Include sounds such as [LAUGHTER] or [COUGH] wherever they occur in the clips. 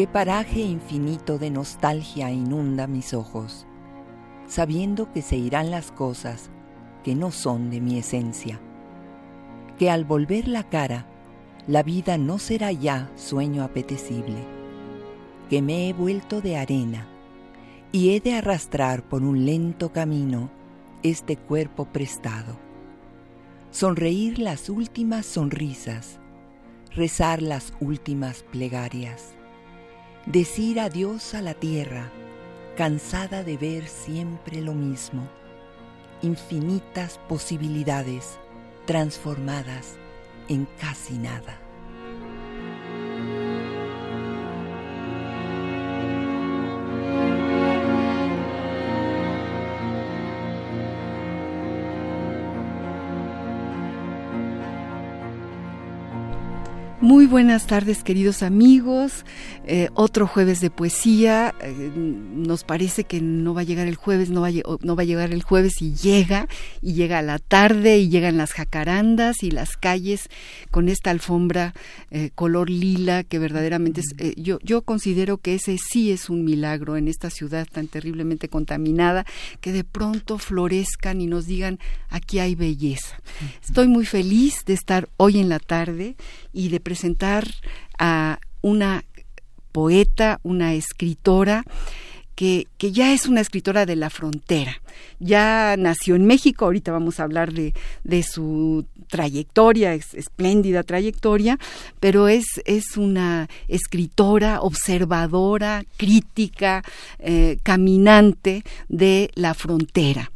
Qué paraje infinito de nostalgia inunda mis ojos, sabiendo que se irán las cosas que no son de mi esencia, que al volver la cara, la vida no será ya sueño apetecible, que me he vuelto de arena y he de arrastrar por un lento camino este cuerpo prestado, sonreír las últimas sonrisas, rezar las últimas plegarias decir adiós a la tierra, cansada de ver siempre lo mismo, infinitas posibilidades transformadas en casi nada. Muy buenas tardes queridos amigos, eh, otro jueves de poesía, eh, nos parece que no va a llegar el jueves, no va a, no va a llegar el jueves y llega, y llega a la tarde y llegan las jacarandas y las calles con esta alfombra eh, color lila que verdaderamente es, yo, yo considero que ese sí es un milagro en esta ciudad tan terriblemente contaminada, que de pronto florezcan y nos digan aquí hay belleza. Estoy muy feliz de estar hoy en la tarde y de presentar a una poeta, una escritora, que, que, ya es una escritora de la frontera. Ya nació en México, ahorita vamos a hablar de, de su trayectoria, espléndida trayectoria, pero es, es una escritora, observadora, crítica, eh, caminante de la frontera.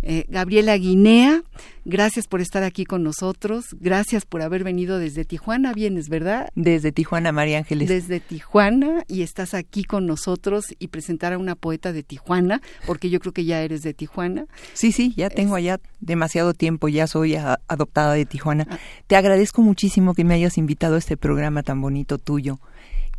Eh, Gabriela Guinea, gracias por estar aquí con nosotros, gracias por haber venido desde Tijuana, vienes, ¿verdad? Desde Tijuana, María Ángeles. Desde Tijuana y estás aquí con nosotros y presentar a una poeta de Tijuana, porque yo creo que ya eres de Tijuana. Sí, sí, ya tengo allá demasiado tiempo, ya soy adoptada de Tijuana. Ah. Te agradezco muchísimo que me hayas invitado a este programa tan bonito tuyo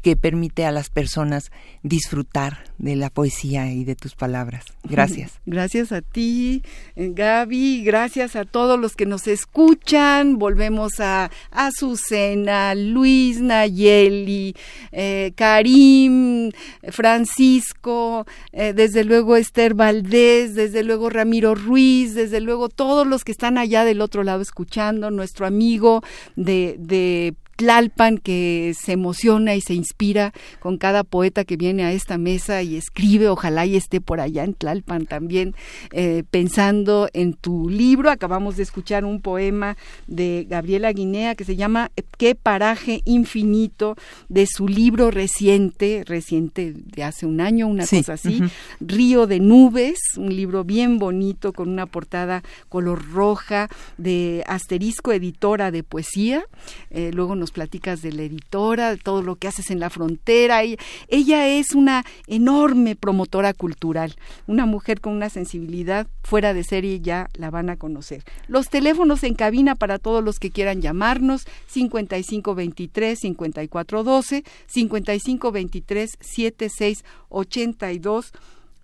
que permite a las personas disfrutar de la poesía y de tus palabras. Gracias. [LAUGHS] Gracias a ti, eh, Gaby, gracias a todos los que nos escuchan. Volvemos a Azucena, Luis Nayeli, eh, Karim, Francisco, eh, desde luego Esther Valdés, desde luego Ramiro Ruiz, desde luego todos los que están allá del otro lado escuchando, nuestro amigo de, de Tlalpan que se emociona y se inspira con cada poeta que viene a esta mesa y escribe, ojalá y esté por allá en Tlalpan también eh, pensando en tu libro. Acabamos de escuchar un poema de Gabriela Guinea que se llama Qué paraje infinito de su libro reciente, reciente de hace un año, una cosa así, Río de Nubes, un libro bien bonito con una portada color roja de asterisco editora de poesía. Eh, luego nos platicas de la editora, de todo lo que haces en la frontera. Y ella es una enorme promotora cultural, una mujer con una sensibilidad fuera de serie, ya la van a conocer. Los teléfonos en cabina para todos los que quieran llamarnos, 5523-5412, 5523-7682,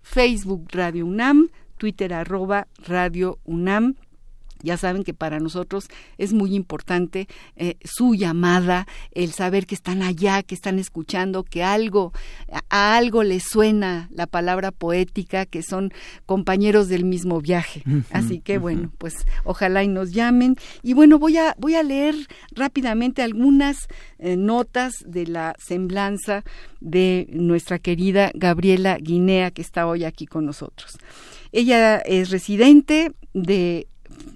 Facebook Radio UNAM, Twitter arroba Radio UNAM ya saben que para nosotros es muy importante eh, su llamada, el saber que están allá, que están escuchando, que algo, a, algo les suena la palabra poética, que son compañeros del mismo viaje. Así que bueno, pues ojalá y nos llamen. Y bueno, voy a, voy a leer rápidamente algunas eh, notas de la semblanza de nuestra querida Gabriela Guinea, que está hoy aquí con nosotros. Ella es residente de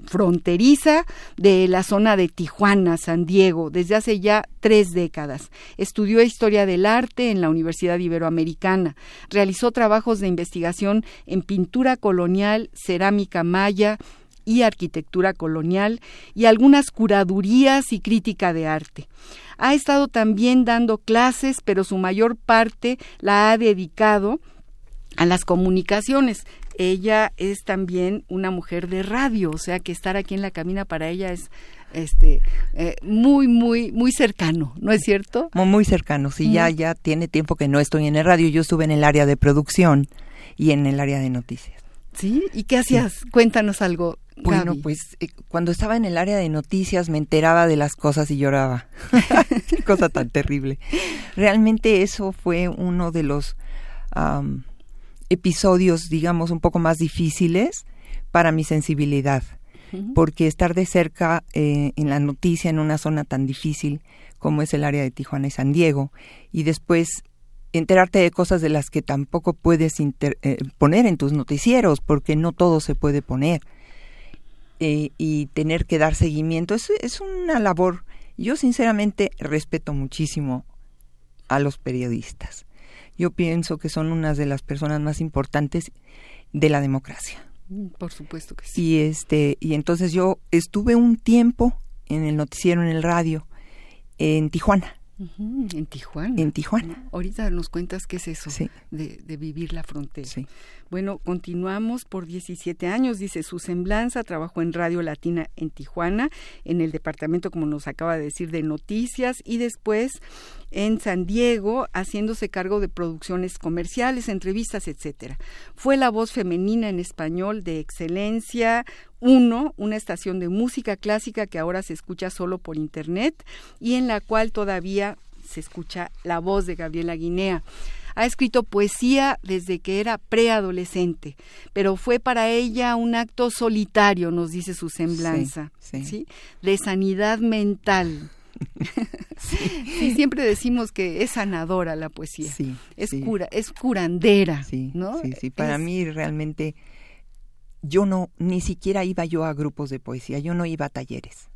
fronteriza de la zona de Tijuana, San Diego, desde hace ya tres décadas. Estudió historia del arte en la Universidad Iberoamericana. Realizó trabajos de investigación en pintura colonial, cerámica maya, y arquitectura colonial y algunas curadurías y crítica de arte. Ha estado también dando clases, pero su mayor parte la ha dedicado a las comunicaciones. Ella es también una mujer de radio, o sea que estar aquí en la cabina para ella es este eh, muy muy muy cercano, ¿no es cierto? Muy, cercano, sí, ya ya tiene tiempo que no estoy en el radio, yo estuve en el área de producción y en el área de noticias. ¿Sí? ¿Y qué hacías? Cuéntanos algo. Bueno, pues eh, cuando estaba en el área de noticias me enteraba de las cosas y lloraba. [LAUGHS] [LAUGHS] Cosa tan terrible. Realmente eso fue uno de los episodios, digamos, un poco más difíciles para mi sensibilidad, porque estar de cerca eh, en la noticia en una zona tan difícil como es el área de Tijuana y San Diego, y después enterarte de cosas de las que tampoco puedes eh, poner en tus noticieros, porque no todo se puede poner, eh, y tener que dar seguimiento, es, es una labor. Yo sinceramente respeto muchísimo a los periodistas yo pienso que son unas de las personas más importantes de la democracia. Mm, por supuesto que sí. Y este y entonces yo estuve un tiempo en el noticiero en el radio en Tijuana en Tijuana. En Tijuana. Ahorita nos cuentas qué es eso de, vivir la frontera. Bueno, continuamos por 17 años, dice su semblanza, trabajó en Radio Latina en Tijuana, en el departamento, como nos acaba de decir, de noticias y después en San Diego, haciéndose cargo de producciones comerciales, entrevistas, etcétera. Fue la voz femenina en español de excelencia, uno, una estación de música clásica que ahora se escucha solo por internet y en la cual todavía se escucha la voz de Gabriela Guinea. Ha escrito poesía desde que era preadolescente, pero fue para ella un acto solitario, nos dice su semblanza, sí, de sanidad mental. [LAUGHS] sí. siempre decimos que es sanadora la poesía. Sí, es cura, es curandera, ¿no? Sí, sí, para mí realmente yo no, ni siquiera iba yo a grupos de poesía, yo no iba a talleres.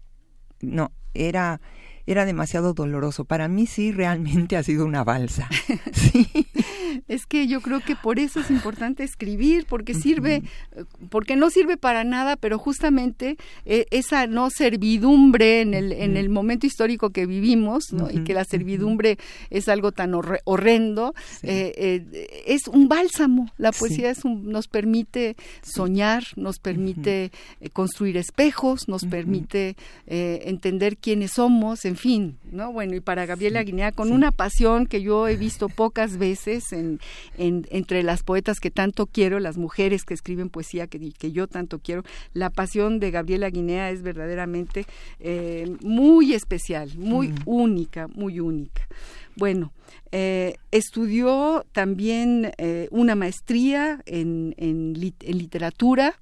No, era, era demasiado doloroso. Para mí sí realmente ha sido una balsa. [LAUGHS] Sí. Es que yo creo que por eso es importante escribir, porque sirve, porque no sirve para nada, pero justamente eh, esa no servidumbre en el, en el momento histórico que vivimos, ¿no? y que la servidumbre es algo tan horrendo, eh, eh, es un bálsamo. La poesía es nos permite soñar, nos permite construir espejos, nos permite entender quiénes somos, en fin, ¿no? Bueno, y para Gabriela Guinea, con una pasión que yo he visto pocas veces en entre las poetas que tanto quiero, las mujeres que escriben poesía que, que yo tanto quiero. La pasión de Gabriela Guinea es verdaderamente eh, muy especial, muy única, muy única. Bueno, eh, estudió también eh, una maestría en, en, literatura,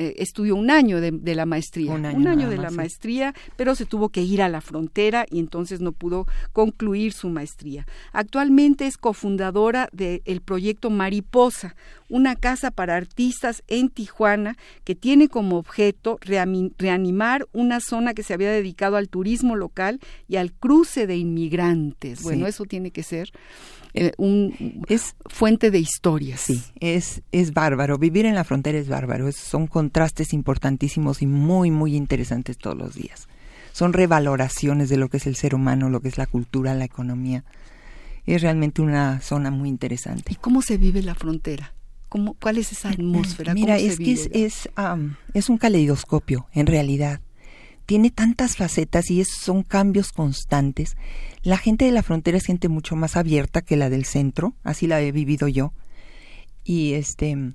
eh, estudió un año de, la maestría, un año, de la maestría, pero se tuvo que ir a la frontera y entonces no pudo concluir su maestría. Actualmente es cofundadora del proyecto Mariposa, una casa para artistas en Tijuana que tiene como objeto reanimar una zona que se había dedicado al turismo local y al cruce de inmigrantes. Bueno, eso tiene que ser eh, un, es fuente de historias. Sí, es, es bárbaro. Vivir en la frontera es bárbaro. son contrastes importantísimos y muy, muy interesantes todos los días. Son revaloraciones de lo que es el ser humano, lo que es la cultura, la economía. Es realmente una zona muy interesante. ¿Y cómo se vive la frontera? ¿Cómo, ¿Cuál es esa atmósfera? Mira, es que es, es, es, un caleidoscopio, en realidad. Tiene tantas facetas y es, son cambios constantes. La gente de la frontera es gente mucho más abierta que la del centro, así la he vivido yo. Y este,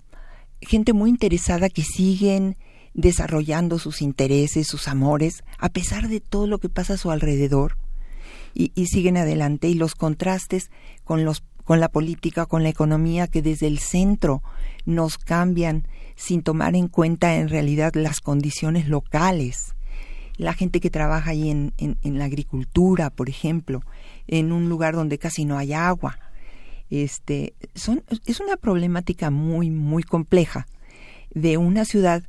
gente muy interesada que siguen desarrollando sus intereses, sus amores, a pesar de todo lo que pasa a su alrededor. Y, y siguen adelante. Y los contrastes con los con la política, con la economía que desde el centro nos cambian sin tomar en cuenta en realidad las condiciones locales. La gente que trabaja ahí en, en, la agricultura, por ejemplo, en un lugar donde casi no hay agua. Este, son, es una problemática muy, muy compleja de una ciudad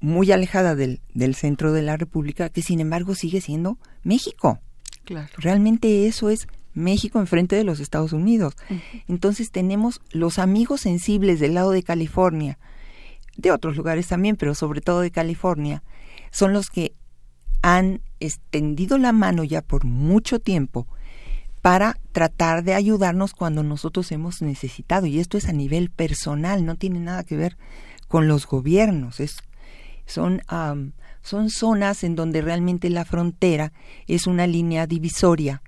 muy alejada del, del centro de la República, que sin embargo sigue siendo México. Claro. Realmente eso es México enfrente de los Estados Unidos. Entonces tenemos los amigos sensibles del lado de California, de otros lugares también, pero sobre todo de California, son los que han extendido la mano ya por mucho tiempo para tratar de ayudarnos cuando nosotros hemos necesitado. Y esto es a nivel personal, no tiene nada que ver con los gobiernos. Es, son, son zonas en donde realmente la frontera es una línea divisoria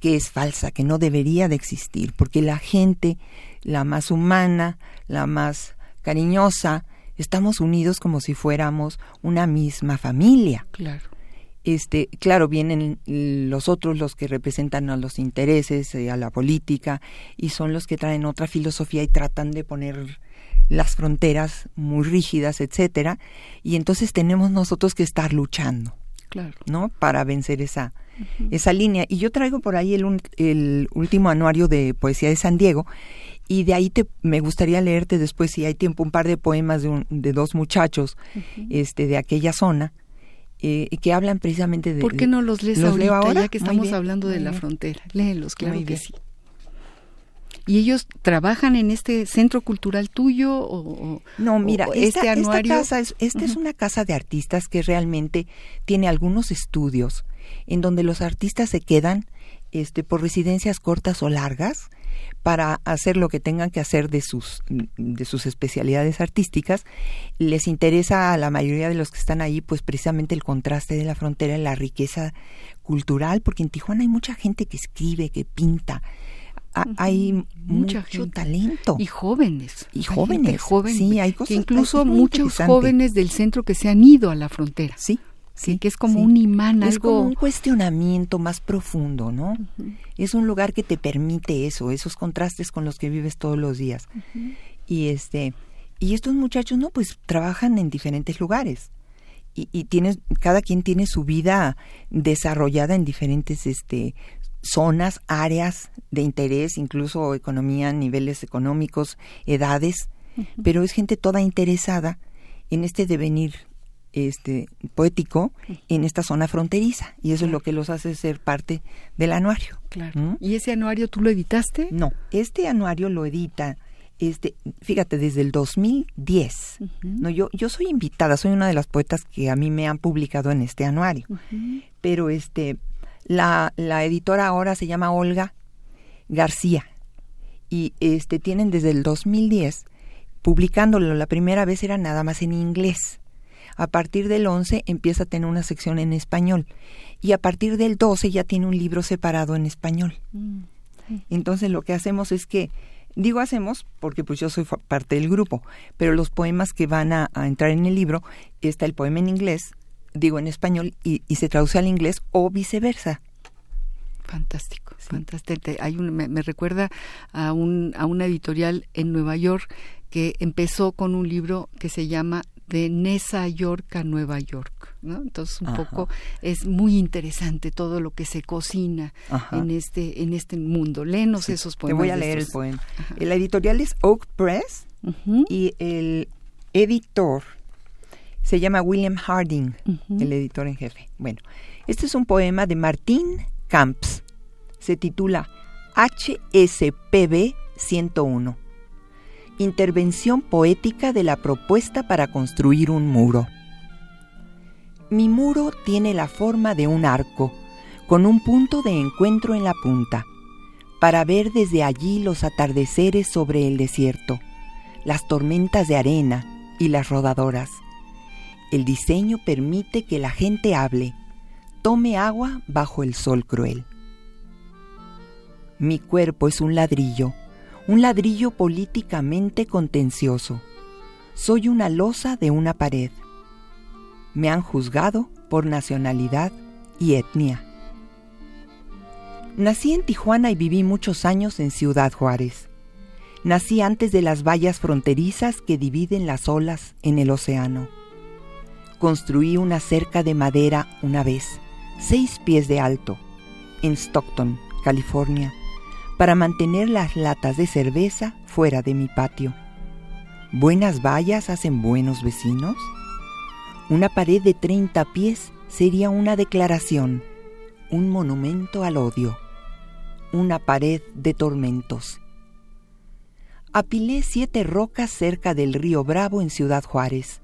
que es falsa, que no debería de existir, porque la gente, la más humana, la más cariñosa, estamos unidos como si fuéramos una misma familia. Claro. Este, claro, vienen los otros los que representan a los intereses, eh, a la política, y son los que traen otra filosofía y tratan de poner las fronteras muy rígidas, etcétera, y entonces tenemos nosotros que estar luchando, claro. ¿no? Para vencer esa, esa línea. Y yo traigo por ahí el, el último anuario de poesía de San Diego, y de ahí te, me gustaría leerte después, si hay tiempo, un par de poemas de, un, de dos muchachos este, de aquella zona eh, que hablan precisamente de... ¿Por qué no los lees ¿Los ahorita, leo ahora? ya que estamos bien, hablando de la bien. frontera? Léelos, claro que sí. ¿Y ellos trabajan en este centro cultural tuyo o, No, mira, o esta, este esta casa es, esta es una casa de artistas que realmente tiene algunos estudios en donde los artistas se quedan este, por residencias cortas o largas para hacer lo que tengan que hacer de sus, de sus especialidades artísticas. Les interesa a la mayoría de los que están ahí, pues precisamente el contraste de la frontera, la riqueza cultural, porque en Tijuana hay mucha gente que escribe, que pinta, hay mucha mucho gente. talento. Y jóvenes. Y jóvenes, joven, sí, hay que cosas- incluso es muy muchos jóvenes del centro que se han ido a la frontera. Sí, sí. que es como sí. un imán, Es algo... como un cuestionamiento más profundo, ¿no? Es un lugar que te permite eso, esos contrastes con los que vives todos los días. Y este, y estos muchachos, no, pues trabajan en diferentes lugares. Y, y tienes, cada quien tiene su vida desarrollada en diferentes este zonas, áreas de interés, incluso economía, niveles económicos, edades, pero es gente toda interesada en este devenir este poético en esta zona fronteriza y eso es lo que los hace ser parte del anuario. Claro. ¿Mm? ¿Y ese anuario tú lo editaste? No, este anuario lo edita este, fíjate, desde el 2010. No, yo yo soy invitada, soy una de las poetas que a mí me han publicado en este anuario. Pero este la la editora ahora se llama Olga García y este tienen desde el 2010 publicándolo. La primera vez era nada más en inglés. A partir del 11 empieza a tener una sección en español y a partir del 12 ya tiene un libro separado en español. Entonces lo que hacemos es que, digo hacemos porque pues yo soy parte del grupo, pero los poemas que van a, a entrar en el libro, está el poema en inglés, digo en español y, y se traduce al inglés o viceversa. Fantástico, fantástico. Hay un, me, me recuerda a, un, a una editorial en Nueva York que empezó con un libro que se llama De Nesa York a Nueva York. ¿no? Entonces un Ajá. poco es muy interesante todo lo que se cocina Ajá. en este en este mundo. Léenos Sí, esos Te poemas. voy a leer el poema. La editorial es Oak Press y el editor se llama William Harding, el editor en jefe. Bueno, este es un poema de Martín Camps. Se titula HSPB 101. Intervención poética de la propuesta para construir un muro. Mi muro tiene la forma de un arco, con un punto de encuentro en la punta, para ver desde allí los atardeceres sobre el desierto, las tormentas de arena y las rodadoras. El diseño permite que la gente hable, tome agua bajo el sol cruel. Mi cuerpo es un ladrillo, un ladrillo políticamente contencioso. Soy una losa de una pared. Me han juzgado por nacionalidad y etnia. Nací en Tijuana y viví muchos años en Ciudad Juárez. Nací antes de las vallas fronterizas que dividen las olas en el océano. Construí una cerca de madera una vez, seis pies de alto, en Stockton, California, para mantener las latas de cerveza fuera de mi patio. ¿Buenas vallas hacen buenos vecinos? Una pared de 30 pies sería una declaración, un monumento al odio, una pared de tormentos. Apilé siete rocas cerca del río Bravo en Ciudad Juárez.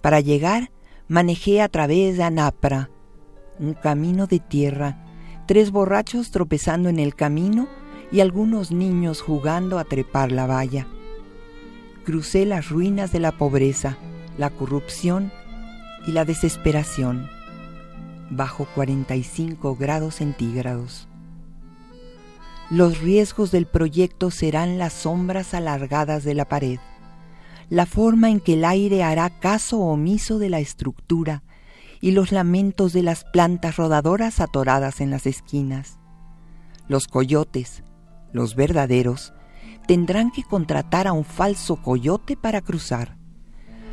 Para llegar, manejé a través de Anapra, un camino de tierra, tres borrachos tropezando en el camino y algunos niños jugando a trepar la valla. Crucé las ruinas de la pobreza, la corrupción y la desesperación, bajo 45 grados centígrados. Los riesgos del proyecto serán las sombras alargadas de la pared, la forma en que el aire hará caso omiso de la estructura y los lamentos de las plantas rodadoras atoradas en las esquinas. Los coyotes, los verdaderos, tendrán que contratar a un falso coyote para cruzar.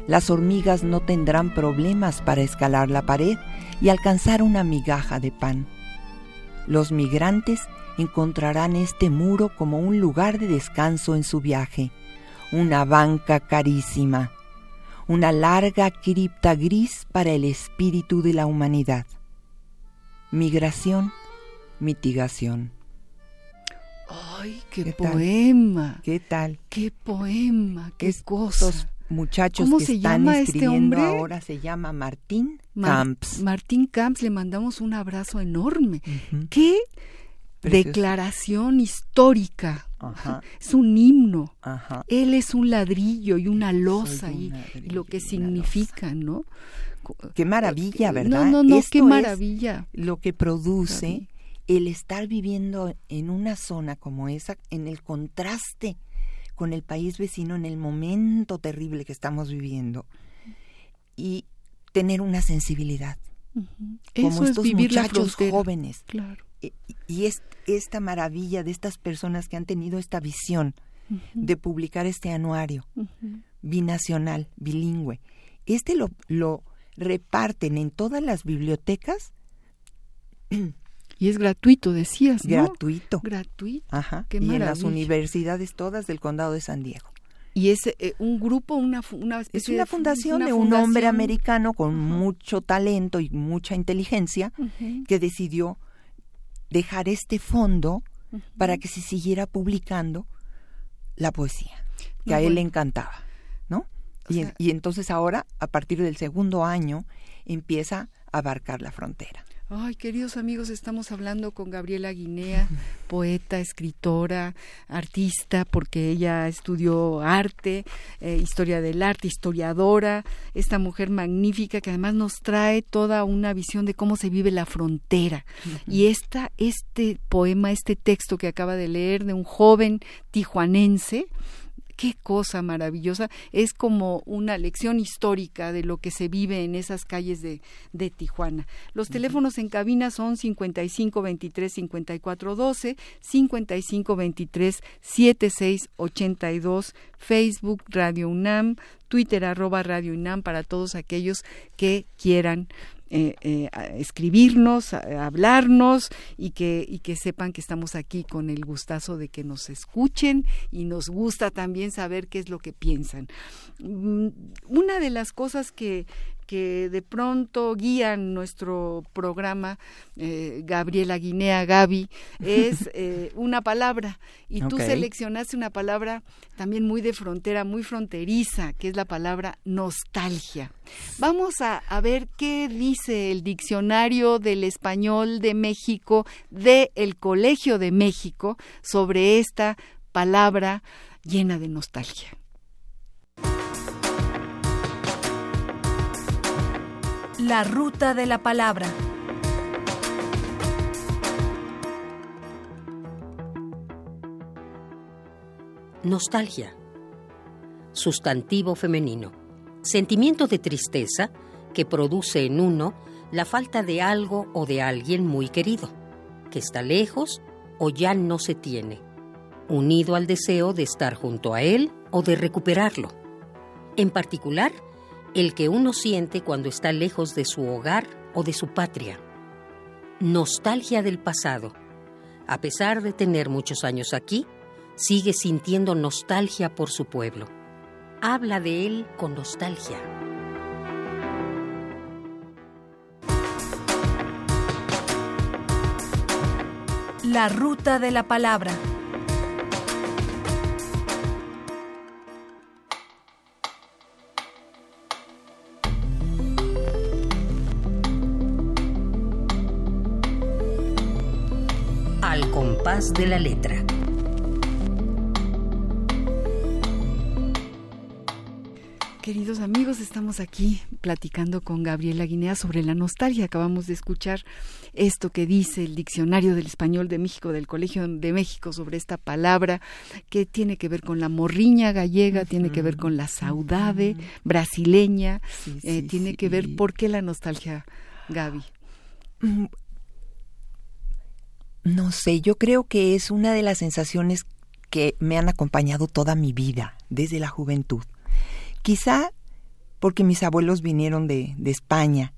Las hormigas no tendrán problemas para escalar la pared y alcanzar una migaja de pan. Los migrantes encontrarán este muro como un lugar de descanso en su viaje, una banca carísima, una larga cripta gris para el espíritu de la humanidad. Migración, mitigación. ¡Ay, qué, poema! ¿Qué tal? ¡Qué poema! ¡Qué Estos muchachos ¿Cómo que se están llama este hombre? ahora se llama Martín Mar- Camps. Martín Camps, le mandamos un abrazo enorme. ¡Qué Precioso. declaración histórica! Ajá, Es un himno. ajá. Él es un ladrillo y una losa y, lo que significa, ¿no? Qué maravilla, ¿verdad? No, no, no, Esto qué es maravilla. lo que produce. El estar viviendo en una zona como esa, en el contraste con el país vecino, en el momento terrible que estamos viviendo, y tener una sensibilidad, como Eso es estos vivir muchachos jóvenes. Claro. Y, y es esta maravilla de estas personas que han tenido esta visión de publicar este anuario binacional, bilingüe. Este lo, lo reparten en todas las bibliotecas [CLEARS THROAT] Y es gratuito, decías, ¿no? gratuito. Gratuito. Ajá. Qué y en las universidades todas del condado de San Diego. Y es eh, un grupo, una, una Es una fundación una de un hombre americano con mucho talento y mucha inteligencia que decidió dejar este fondo para que se siguiera publicando la poesía, que No, a él le encantaba, ¿no? O Y, sea- y entonces ahora, a partir del segundo año, empieza a abarcar la frontera. Ay, queridos amigos, estamos hablando con Gabriela Guinea, [LAUGHS] poeta, escritora, artista, porque ella estudió arte, eh, historia del arte, historiadora, esta mujer magnífica que además nos trae toda una visión de cómo se vive la frontera. Y esta, este poema, este texto que acaba de leer de un joven tijuanense, qué cosa maravillosa. Es como una lección histórica de lo que se vive en esas calles de, de Tijuana. Los teléfonos en cabina son 55 23 54 12, 55 23 76 82, Facebook Radio UNAM, Twitter arroba Radio UNAM para todos aquellos que quieran eh, eh, escribirnos, hablarnos y que, y que sepan que estamos aquí con el gustazo de que nos escuchen y nos gusta también saber qué es lo que piensan. Mm, Una de las cosas que, que de pronto guían nuestro programa, eh, Gabriela Guinea Gaby, es [LAUGHS] eh, una palabra. Y tú seleccionaste una palabra también muy de frontera, muy fronteriza, que es la palabra nostalgia. Vamos a, a ver qué dice el diccionario del español de México de el Colegio de México sobre esta palabra llena de nostalgia. La ruta de la palabra. Nostalgia. Sustantivo femenino. Sentimiento de tristeza que produce en uno la falta de algo o de alguien muy querido, que está lejos o ya no se tiene, unido al deseo de estar junto a él o de recuperarlo. En particular, el que uno siente cuando está lejos de su hogar o de su patria. Nostalgia del pasado. A pesar de tener muchos años aquí, sigue sintiendo nostalgia por su pueblo. Habla de él con nostalgia. La ruta de la palabra. Compás de la letra. Queridos amigos, estamos aquí platicando con Gabriela Guinea sobre la nostalgia. Acabamos de escuchar esto que dice el Diccionario del Español de México del Colegio de México sobre esta palabra que tiene que ver con la morriña gallega, tiene que ver con la saudade brasileña, eh, tiene que ver por qué la nostalgia, Gaby. No sé, yo creo que es una de las sensaciones que me han acompañado toda mi vida, desde la juventud. Quizá porque mis abuelos vinieron de, de España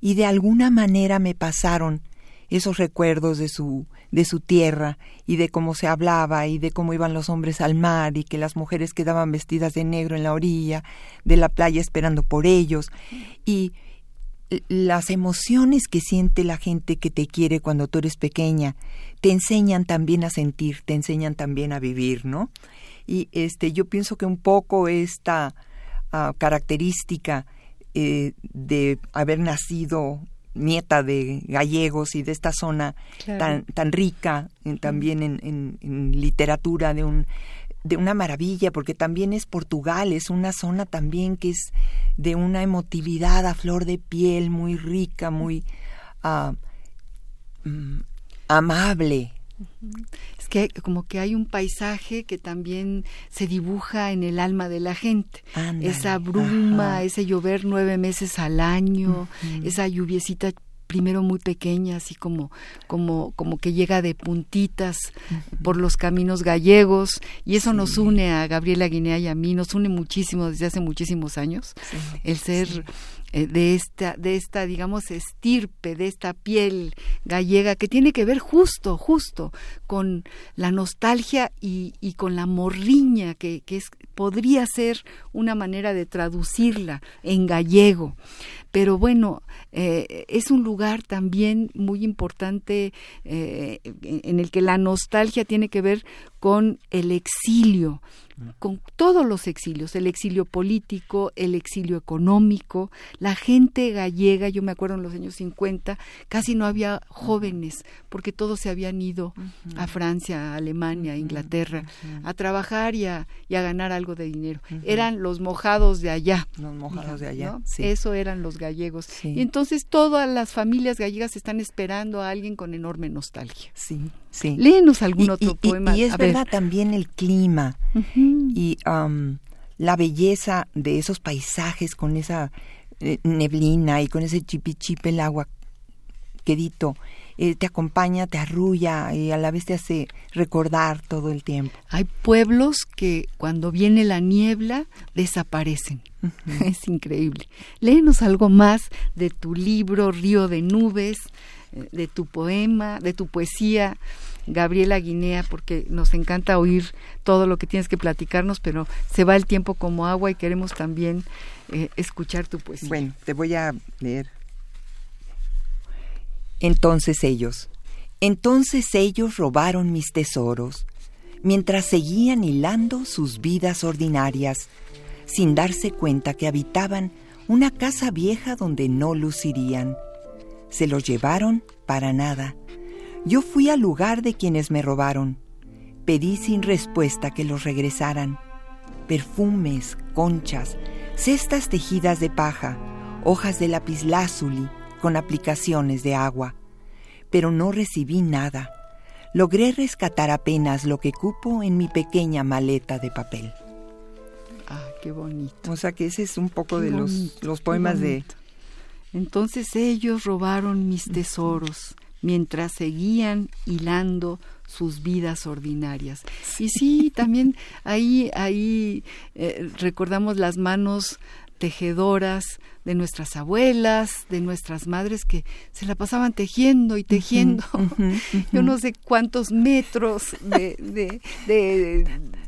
y de alguna manera me pasaron esos recuerdos de su de su tierra y de cómo se hablaba y de cómo iban los hombres al mar y que las mujeres quedaban vestidas de negro en la orilla de la playa esperando por ellos y las emociones que siente la gente que te quiere cuando tú eres pequeña te enseñan también a sentir, te enseñan también a vivir, ¿no? Y este yo pienso que un poco esta ah, característica eh, de haber nacido nieta de gallegos y de esta zona tan, tan rica también en, en, literatura de un de una maravilla porque también es Portugal es una zona también que es de una emotividad a flor de piel muy rica muy uh, amable. Es que como que hay un paisaje que también se dibuja en el alma de la gente. esa bruma, ese llover nueve meses al año, esa lluviecita primero muy pequeña, así como, como, como que llega de puntitas por los caminos gallegos, y eso nos une a Gabriela Guinea y a mí, nos une muchísimo desde hace muchísimos años, el ser eh, de esta, de esta, digamos, estirpe, de esta piel gallega, que tiene que ver justo, justo con la nostalgia y, y con la morriña, que, que es, podría ser una manera de traducirla en gallego. Pero bueno, eh, es un lugar también muy importante eh, en el que la nostalgia tiene que ver con el exilio, con todos los exilios, el exilio político, el exilio económico, la gente gallega, yo me acuerdo en los años 50, casi no había jóvenes, porque todos se habían ido a Francia, a Alemania, a Inglaterra, a trabajar y a, ganar algo de dinero. Eran los mojados de allá. Los mojados de allá. Eso eran los gallegos. Y entonces todas las familias gallegas están esperando a alguien con enorme nostalgia. Sí, sí. Léenos algún otro poema. Y, es verdad también el clima y la belleza de esos paisajes con esa eh, neblina y con ese chipichipe el agua quedito. Eh, te acompaña, te arrulla y a la vez te hace recordar todo el tiempo. Hay pueblos que cuando viene la niebla desaparecen. [LAUGHS] Es increíble. Léenos algo más de tu libro Río de Nubes, de tu poema, de tu poesía. Gabriela Guinea, porque nos encanta oír todo lo que tienes que platicarnos, pero se va el tiempo como agua y queremos también eh, escuchar tu poesía. Bueno, te voy a leer. Entonces ellos, entonces ellos robaron mis tesoros, mientras seguían hilando sus vidas ordinarias, sin darse cuenta que habitaban una casa vieja donde no lucirían. Se los llevaron para nada. Yo fui al lugar de quienes me robaron. Pedí sin respuesta que los regresaran. Perfumes, conchas, cestas tejidas de paja, hojas de lapislázuli con aplicaciones de agua. Pero no recibí nada. Logré rescatar apenas lo que cupo en mi pequeña maleta de papel. Ah, qué bonito. O sea que ese es un poco de los, los poemas de... Entonces ellos robaron mis tesoros mientras seguían hilando sus vidas ordinarias. Y sí, también ahí, ahí eh, recordamos las manos tejedoras de nuestras abuelas, de nuestras madres que se la pasaban tejiendo y tejiendo. [LAUGHS] Yo no sé cuántos metros de, de, de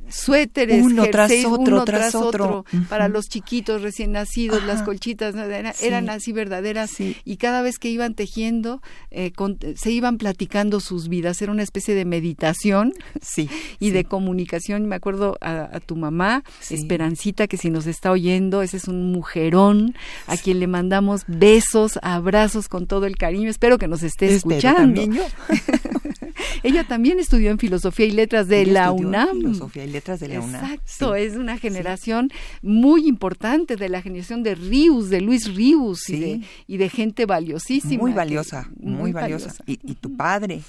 suéteres, uno tras otro, tras, otro, para los chiquitos recién nacidos, las colchitas eran así verdaderas y cada vez que iban tejiendo eh, se iban platicando sus vidas, era una especie de meditación [LAUGHS] sí, y de comunicación. Me acuerdo a, tu mamá, Esperancita, que si nos está oyendo, ese es un mujerón a quien le mandamos besos, abrazos con todo el cariño. Espero que nos esté escuchando. [LAUGHS] Ella también estudió en Filosofía y Letras de la UNAM. Filosofía y Letras de la UNAM. Exacto, es una generación muy importante de la generación de Rius, de Luis Rius y, de, gente valiosísima. Muy valiosa, muy, valiosa. Y, tu padre,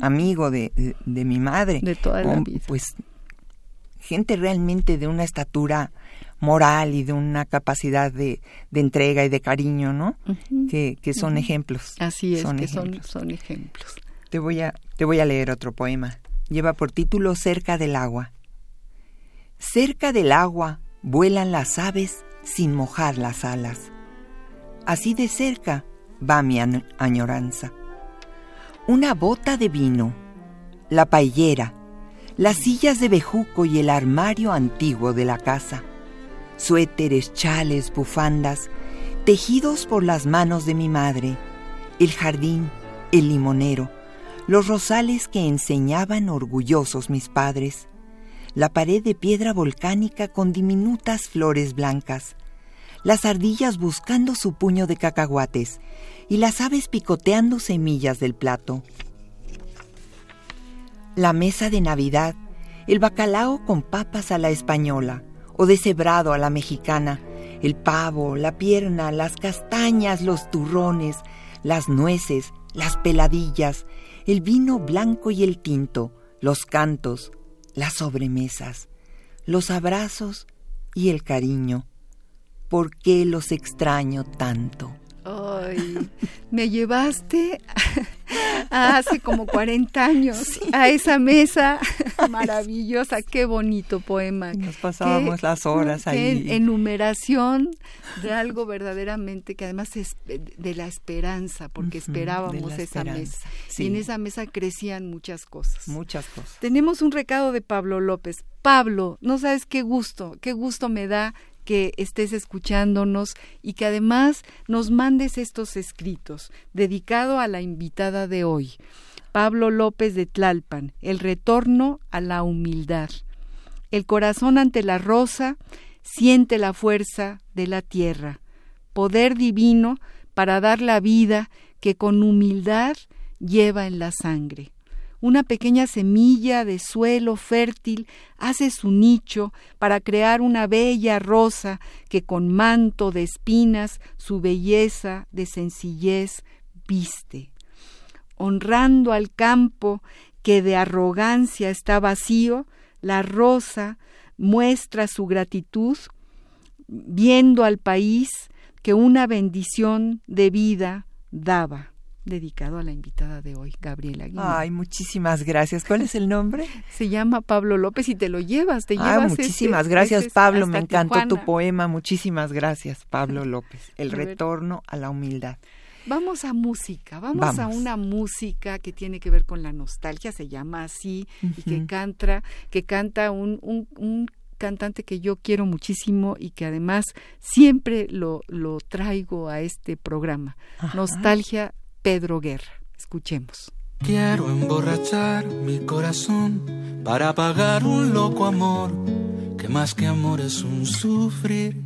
amigo de, mi madre. De toda la vida. Pues gente realmente de una estatura moral y de una capacidad de, entrega y de cariño, ¿no? que, son ejemplos. Así es, son que son ejemplos. Te voy, a, te voy a leer otro poema. Lleva por título Cerca del agua. Cerca del agua vuelan las aves sin mojar las alas. Así de cerca va mi añoranza. Una bota de vino, la paellera, las sillas de bejuco y el armario antiguo de la casa, suéteres, chales, bufandas, tejidos por las manos de mi madre, el jardín, el limonero, los rosales que enseñaban orgullosos mis padres, la pared de piedra volcánica con diminutas flores blancas, las ardillas buscando su puño de cacahuates y las aves picoteando semillas del plato. La mesa de Navidad, el bacalao con papas a la española o deshebrado a la mexicana, el pavo, la pierna, las castañas, los turrones, las nueces, las peladillas, el vino blanco y el tinto, los cantos, las sobremesas, los abrazos y el cariño. ¿Por qué los extraño tanto? Ay, [LAUGHS] me llevaste [LAUGHS] hace como 40 años a esa mesa [LAUGHS] maravillosa. Qué bonito poema. Nos pasábamos las horas ahí. enumeración de algo verdaderamente que además es de la esperanza, porque esperábamos esa mesa. Y en esa mesa crecían muchas cosas. Muchas cosas. Tenemos un recado de Pablo López. Pablo, no sabes qué gusto, qué gusto me da que estés escuchándonos y que además nos mandes estos escritos dedicado a la invitada de hoy, Pablo López de Tlalpan, El retorno a la humildad. El corazón ante la rosa siente la fuerza de la tierra, poder divino para dar la vida que con humildad lleva en la sangre. Una pequeña semilla de suelo fértil hace su nicho para crear una bella rosa que con manto de espinas su belleza de sencillez viste. Honrando al campo que de arrogancia está vacío, la rosa muestra su gratitud viendo al país que una bendición de vida daba dedicado a la invitada de hoy, Gabriela Ay, muchísimas gracias. ¿Cuál es el nombre? Se llama Pablo López y te lo llevas, te llevas. Este, muchísimas gracias, este, Pablo. Me encantó tu poema. Muchísimas gracias, Pablo [LAUGHS] López. El retorno a la humildad. Vamos a música, vamos, a una música que tiene que ver con la nostalgia, se llama así, y que canta, que canta un, un, cantante que yo quiero muchísimo y que además siempre lo, lo traigo a este programa. Nostalgia Pedro Guerra. Escuchemos. Quiero emborrachar mi corazón para pagar un loco amor, que más que amor es un sufrir.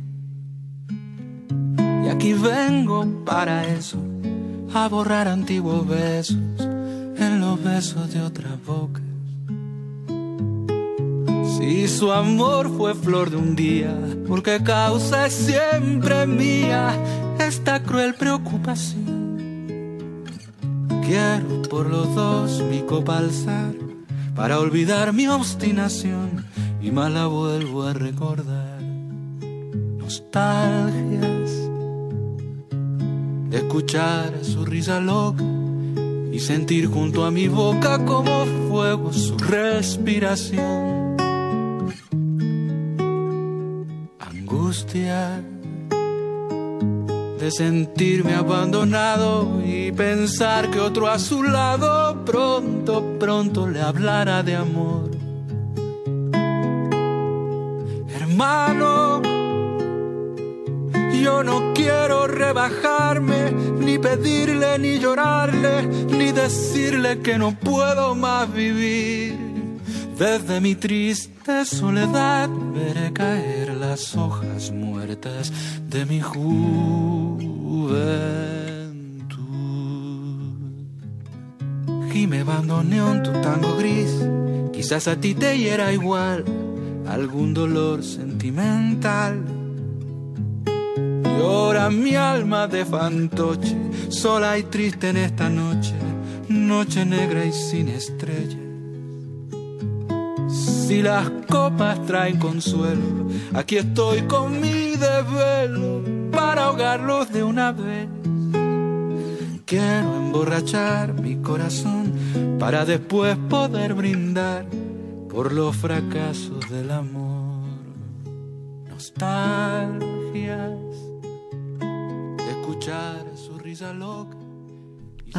Y aquí vengo para eso, a borrar antiguos besos en los besos de otra boca. Si su amor fue flor de un día, porque causa es siempre mía esta cruel preocupación Quiero por los dos mi copa alzar para olvidar mi obstinación y más la vuelvo a recordar. Nostalgias de escuchar su risa loca y sentir junto a mi boca como fuego su respiración. Sentirme abandonado y pensar que otro a su lado pronto, pronto le hablará de amor. Hermano, yo no quiero rebajarme, ni pedirle, ni llorarle, ni decirle que no puedo más vivir. Desde mi triste soledad veré caer las hojas muertas de mi juventud. Y me en tu tango gris, quizás a ti te hiera igual algún dolor sentimental Llora mi alma de fantoche, sola y triste en esta noche, noche negra y sin estrellas. Si las copas traen consuelo, aquí estoy con mi desvelo para ahogarlos de una vez. Quiero emborrachar mi corazón para después poder brindar por los fracasos del amor. Nostalgia escuchar su risa loca.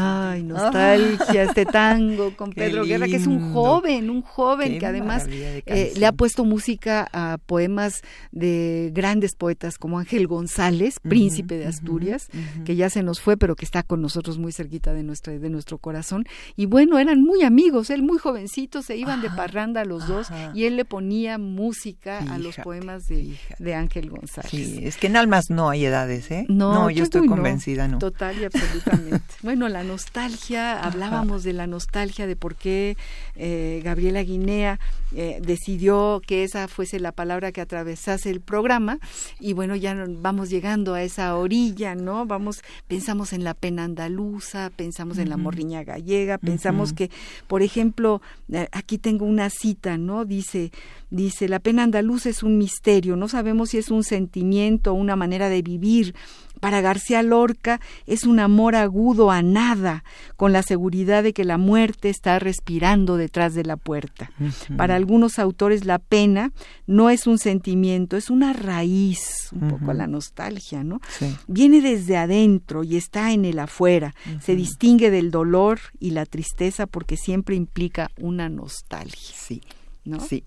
Ay, nostalgia, este tango [LAUGHS] con Pedro Guerra, que es un joven, un joven que además eh, le ha puesto música a poemas de grandes poetas como Ángel González, príncipe de Asturias, que ya se nos fue, pero que está con nosotros muy cerquita de nuestro, de nuestro corazón. Y bueno, eran muy amigos, él muy jovencito, se iban de parranda los dos y él le ponía música a los poemas de, de, Ángel González. Sí, es que en Almas no hay edades, ¿eh? No, yo pues estoy convencida, no. Total y absolutamente. [LAUGHS] bueno, la nostalgia, hablábamos de la nostalgia, de por qué eh, Gabriela Guinea eh, decidió que esa fuese la palabra que atravesase el programa. Y bueno, ya vamos llegando a esa orilla, ¿no? Vamos, pensamos en la pena andaluza, pensamos en la morriña gallega, pensamos que, por ejemplo, eh, aquí tengo una cita, ¿no? Dice, dice, la pena andaluza es un misterio, no sabemos si es un sentimiento, una manera de vivir, para García Lorca es un amor agudo a nada, con la seguridad de que la muerte está respirando detrás de la puerta. Para algunos autores la pena no es un sentimiento, es una raíz, un poco a la nostalgia, ¿no? Viene desde adentro y está en el afuera. Se distingue del dolor y la tristeza porque siempre implica una nostalgia. Sí. ¿No? Sí.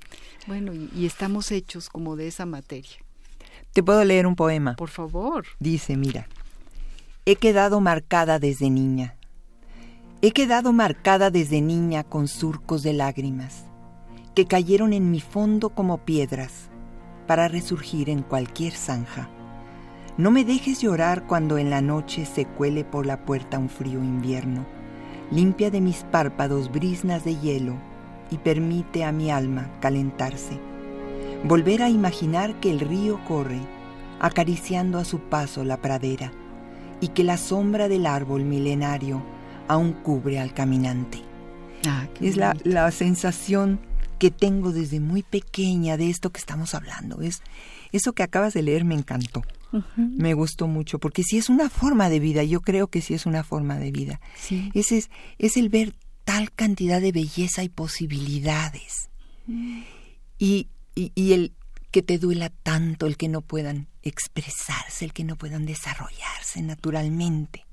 Bueno, y estamos hechos como de esa materia. Te puedo leer un poema. Por favor. Dice, mira, he quedado marcada desde niña. He quedado marcada desde niña con surcos de lágrimas, que cayeron en mi fondo como piedras, para resurgir en cualquier zanja. No me dejes llorar cuando en la noche se cuele por la puerta un frío invierno. Limpia de mis párpados brisnas de hielo y permite a mi alma calentarse volver a imaginar que el río corre, acariciando a su paso la pradera, y que la sombra del árbol milenario aún cubre al caminante. Ah, es la, la, sensación que tengo desde muy pequeña de esto que estamos hablando. Es eso que acabas de leer me encantó. Me gustó mucho porque si es una forma de vida, yo creo que sí es una forma de vida. Sí. Ese es, es el ver tal cantidad de belleza y posibilidades. Mm. Y y, el que te duela tanto, el que no puedan expresarse, el que no puedan desarrollarse naturalmente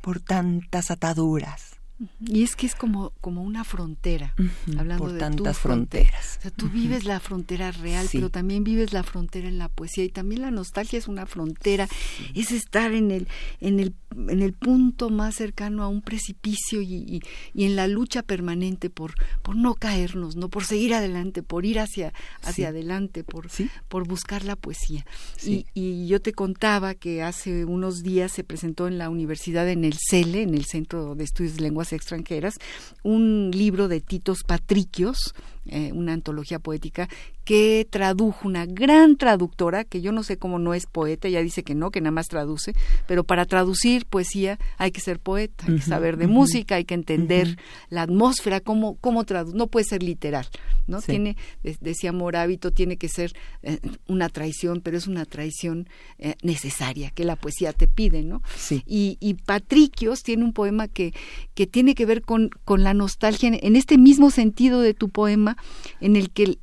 por tantas ataduras. Y es que es como, como una frontera, hablando por de tantas fronteras. O sea, tú vives la frontera real, pero también vives la frontera en la poesía y también la nostalgia es una frontera, es estar en el, en el, en el punto más cercano a un precipicio y, y, en la lucha permanente por, por no caernos, no por seguir adelante, por ir hacia, hacia adelante, por, por buscar la poesía. Y, y yo te contaba que hace unos días se presentó en la universidad en el CELE, en el Centro de Estudios de Lenguas extranjeras, un libro de Titos Patricios, eh, una antología poética que tradujo una gran traductora, que yo no sé cómo no es poeta, ella dice que no, que nada más traduce, pero para traducir poesía hay que ser poeta, hay que saber de música, hay que entender la atmósfera, cómo, cómo traduce, no puede ser literal, ¿no? Tiene, decía Morábito, tiene que ser eh, una traición, pero es una traición eh, necesaria, que la poesía te pide, ¿no? Y, y Patricios tiene un poema que, que tiene que ver con, con la nostalgia, en este mismo sentido de tu poema, en el que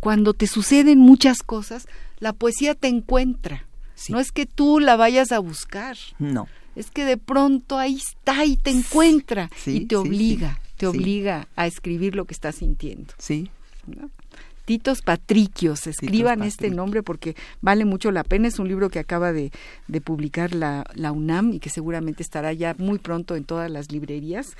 cuando te suceden muchas cosas, la poesía te encuentra. No es que tú la vayas a buscar. No. Es que de pronto ahí está y te encuentra y te obliga, te obliga a escribir lo que estás sintiendo. Sí. Titos Patricios, escriban este nombre porque vale mucho la pena. Es un libro que acaba de, publicar la, la, UNAM y que seguramente estará ya muy pronto en todas las librerías.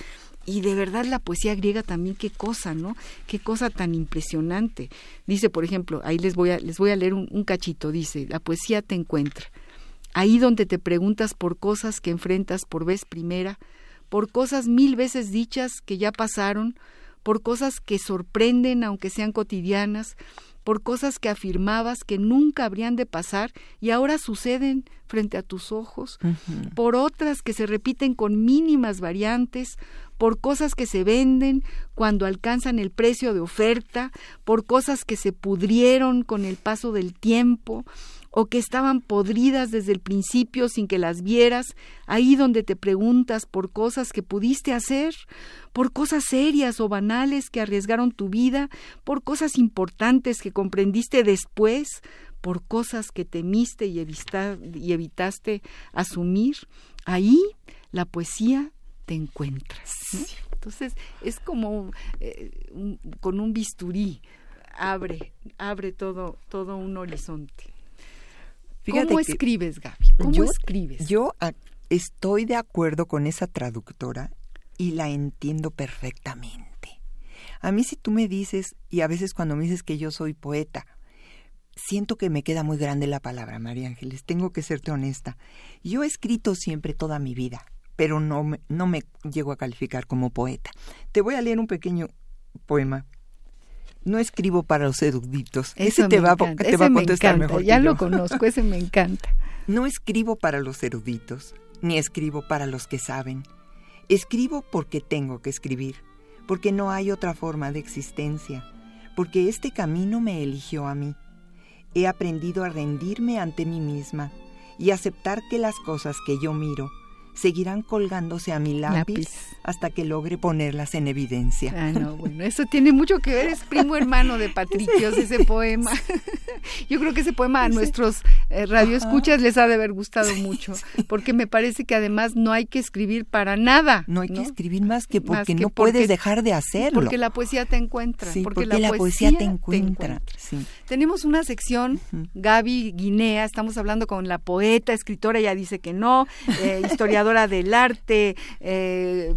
Y de verdad la poesía griega también, qué cosa, ¿no? Qué cosa tan impresionante. Dice, por ejemplo, ahí les voy a, les voy a leer un, un cachito, dice, la poesía te encuentra. Ahí donde te preguntas por cosas que enfrentas por vez primera, por cosas mil veces dichas que ya pasaron, por cosas que sorprenden aunque sean cotidianas, por cosas que afirmabas que nunca habrían de pasar y ahora suceden frente a tus ojos, por otras que se repiten con mínimas variantes, por cosas que se venden cuando alcanzan el precio de oferta, por cosas que se pudrieron con el paso del tiempo, o que estaban podridas desde el principio sin que las vieras, ahí donde te preguntas por cosas que pudiste hacer, por cosas serias o banales que arriesgaron tu vida, por cosas importantes que comprendiste después, por cosas que temiste y, evitaste asumir, ahí la poesía te encuentras. Entonces es como eh, con un bisturí, abre, abre todo, todo un horizonte. ¿Cómo escribes, Gaby? ¿Cómo yo, escribes? Yo estoy de acuerdo con esa traductora y la entiendo perfectamente. A mí si tú me dices, y a veces cuando me dices que yo soy poeta, siento que me queda muy grande la palabra, María Ángeles, tengo que serte honesta. Yo he escrito siempre toda mi vida, pero no me, no me llego a calificar como poeta. Te voy a leer un pequeño poema no escribo para los eruditos. ese te va, te va a contestar mejor. Ya lo conozco, ese me encanta. [LAUGHS] No escribo para los eruditos, ni escribo para los que saben. Escribo porque tengo que escribir, porque no hay otra forma de existencia, porque este camino me eligió a mí. He aprendido a rendirme ante mí misma y aceptar que las cosas que yo miro seguirán colgándose a mi lápiz, hasta que logre ponerlas en evidencia. Ah, no, bueno, eso tiene mucho que ver, es primo hermano de Patricios, ese poema. [LAUGHS] Yo creo que ese poema a nuestros eh, radioescuchas les ha de haber gustado mucho, porque me parece que además no hay que escribir para nada. No hay que escribir más que porque no puedes dejar de hacerlo. Porque la poesía te encuentra. porque, la, poesía, te encuentra. Tenemos una sección, Gaby Guinea, estamos hablando con la poeta, escritora, ella dice que no, eh, [LAUGHS] historiadora del arte, eh,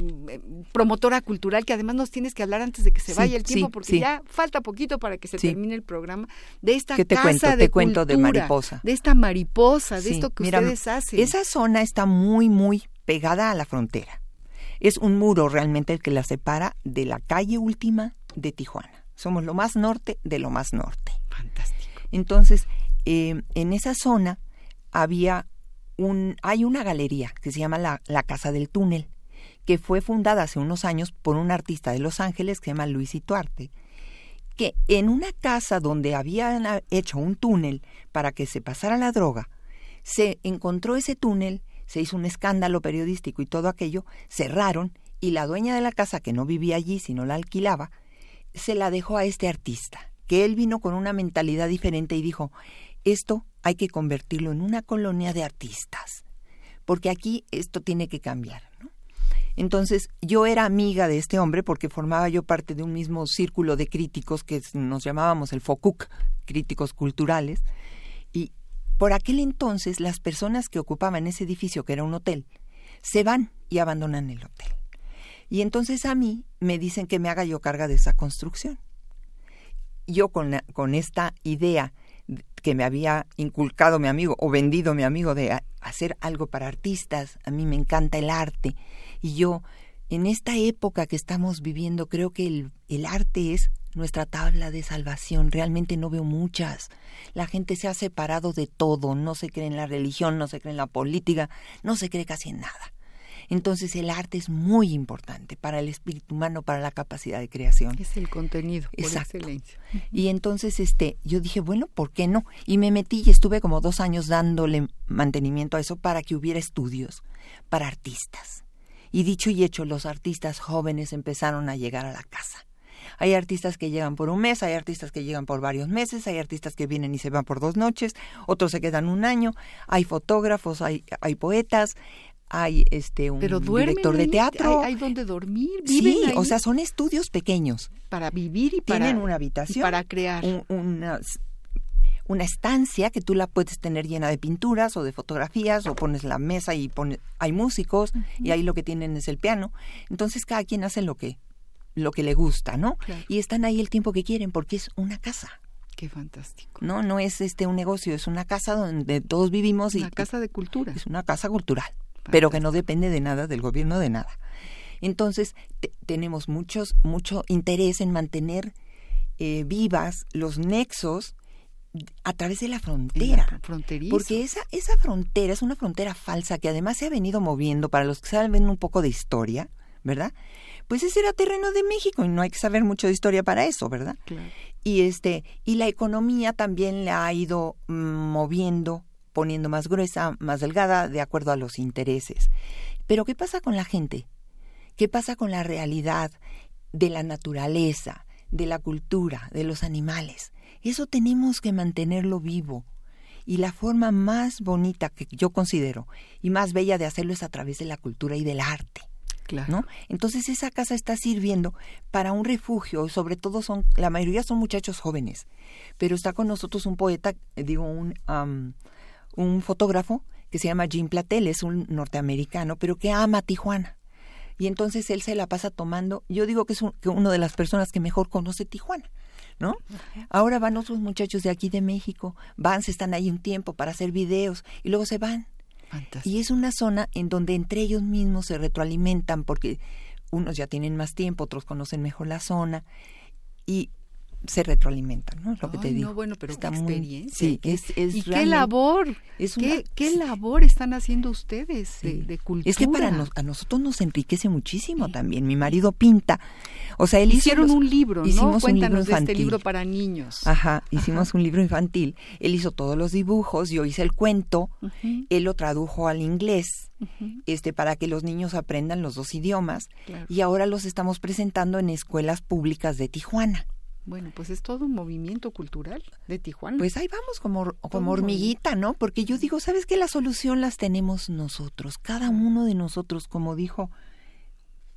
promotora cultural, que además nos tienes que hablar antes de que se vaya el tiempo, porque ya falta poquito para que se termine el programa, de esta te casa cuento? de te cuento de mariposa. De esta mariposa, de esto que ustedes hacen. Esa zona está muy, muy pegada a la frontera. Es un muro realmente el que la separa de la calle última de Tijuana. Somos lo más norte de lo más norte. Fantástico. Entonces, eh, en esa zona había hay una galería que se llama la, la, Casa del Túnel, que fue fundada hace unos años por un artista de Los Ángeles que se llama Luis Ituarte, que en una casa donde habían hecho un túnel para que se pasara la droga, se encontró ese túnel, se hizo un escándalo periodístico y todo aquello, cerraron y la dueña de la casa, que no vivía allí, sino la alquilaba, se la dejó a este artista, que él vino con una mentalidad diferente y dijo, esto hay que convertirlo en una colonia de artistas, porque aquí esto tiene que cambiar. Entonces yo era amiga de este hombre porque formaba yo parte de un mismo círculo de críticos que nos llamábamos el FOCUC, críticos culturales, y por aquel entonces las personas que ocupaban ese edificio, que era un hotel, se van y abandonan el hotel. Y entonces a mí me dicen que me haga yo carga de esa construcción. Yo con, con esta idea que me había inculcado mi amigo o vendido mi amigo de hacer algo para artistas, a mí me encanta el arte y yo en esta época que estamos viviendo creo que el, el arte es nuestra tabla de salvación. Realmente no veo muchas. La gente se ha separado de todo, no se cree en la religión, no se cree en la política, no se cree casi en nada. Entonces el arte es muy importante para el espíritu humano, para la capacidad de creación. Es el contenido, por excelencia. Y entonces este, yo dije, bueno, ¿por qué no? Y me metí y estuve como dos años dándole mantenimiento a eso para que hubiera estudios para artistas. Y dicho y hecho, los artistas jóvenes empezaron a llegar a la casa. Hay artistas que llegan por un mes, hay artistas que llegan por varios meses, hay artistas que vienen y se van por dos noches, otros se quedan un año, hay fotógrafos, hay, hay poetas, hay este un Pero director de teatro. Hay, hay, donde dormir, sí, o sea, son estudios pequeños. Para vivir y para... Tienen una habitación. para crear. Un, una, una estancia que tú la puedes tener llena de pinturas o de fotografías o pones la mesa y pones, hay músicos uh -huh. y ahí lo que tienen es el piano. Entonces cada quien hace lo que lo que le gusta, ¿no? Claro. Y están ahí el tiempo que quieren porque es una casa. Qué fantástico. No, no es este un negocio, es una casa donde todos vivimos una y casa de cultura. Es una casa cultural. Pero que no depende de nada del gobierno de nada. Entonces, te, tenemos muchos mucho interés en mantener eh, vivas los nexos a través de la frontera. Porque esa, esa frontera es una frontera falsa que además se ha venido moviendo, para los que saben un poco de historia, ¿verdad? Pues ese era terreno de México y no hay que saber mucho de historia para eso, ¿verdad? Claro. Y este, y la economía también la ha ido mm, moviendo, poniendo más gruesa, más delgada, de acuerdo a los intereses. Pero ¿qué pasa con la gente? ¿Qué pasa con la realidad de la naturaleza, de la cultura, de los animales? Eso tenemos que mantenerlo vivo. Y la forma más bonita que yo considero y más bella de hacerlo es a través de la cultura y del arte. Claro. ¿no? Entonces esa casa está sirviendo para un refugio, sobre todo son, la mayoría son muchachos jóvenes, pero está con nosotros un poeta, digo, un, um, un fotógrafo que se llama Jim Platel, es un norteamericano, pero que ama Tijuana. Y entonces él se la pasa tomando, yo digo que es un, que una de las personas que mejor conoce Tijuana. ¿no? Ahora van otros muchachos de aquí de México, van, se están ahí un tiempo para hacer videos y luego se van. Fantástico. Y es una zona en donde entre ellos mismos se retroalimentan porque unos ya tienen más tiempo, otros conocen mejor la zona y se retroalimentan, ¿no? Es lo que te digo. No, bueno, pero Está qué muy- experiencia. sí, qué- es, es y qué labor, es qué, una- qué sí. labor están haciendo ustedes Sí. de, de cultura. Es que para nos- a nosotros nos enriquece muchísimo también. Mi marido pinta. O sea, él hizo Hicieron los- un libro, ¿no? hicimos un Cuéntanos libro de este infantil. libro para niños. Ajá, hicimos un libro infantil. Él hizo todos los dibujos, yo hice el cuento, él lo tradujo al inglés, ujú, este, para que los niños aprendan los dos idiomas. claro. Y ahora los estamos presentando en escuelas públicas de Tijuana. Bueno, pues es todo un movimiento cultural de Tijuana. Pues ahí vamos como, como hormiguita, ¿no? Porque yo digo, ¿sabes qué? La solución las tenemos nosotros, cada uno de nosotros, como dijo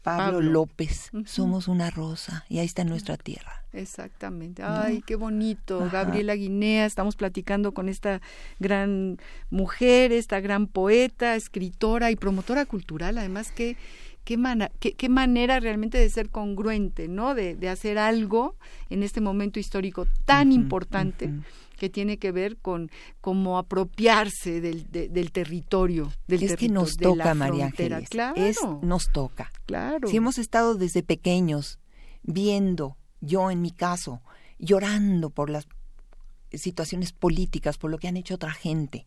Pablo, Pablo. López, somos una rosa y ahí está nuestra tierra. Exactamente. Ay, qué bonito. Ajá. Gabriela Guinea, estamos platicando con esta gran mujer, esta gran poeta, escritora y promotora cultural. Además, qué, qué, mana- qué, qué manera realmente de ser congruente, ¿no? De, de hacer algo en este momento histórico tan importante. que tiene que ver con cómo apropiarse del, de- del territorio, del Es que territorio, nos de la toca, María frontera. Ángeles. Claro, Es, nos toca. claro. Si hemos estado desde pequeños viendo, yo en mi caso, llorando por las situaciones políticas, por lo que han hecho otra gente,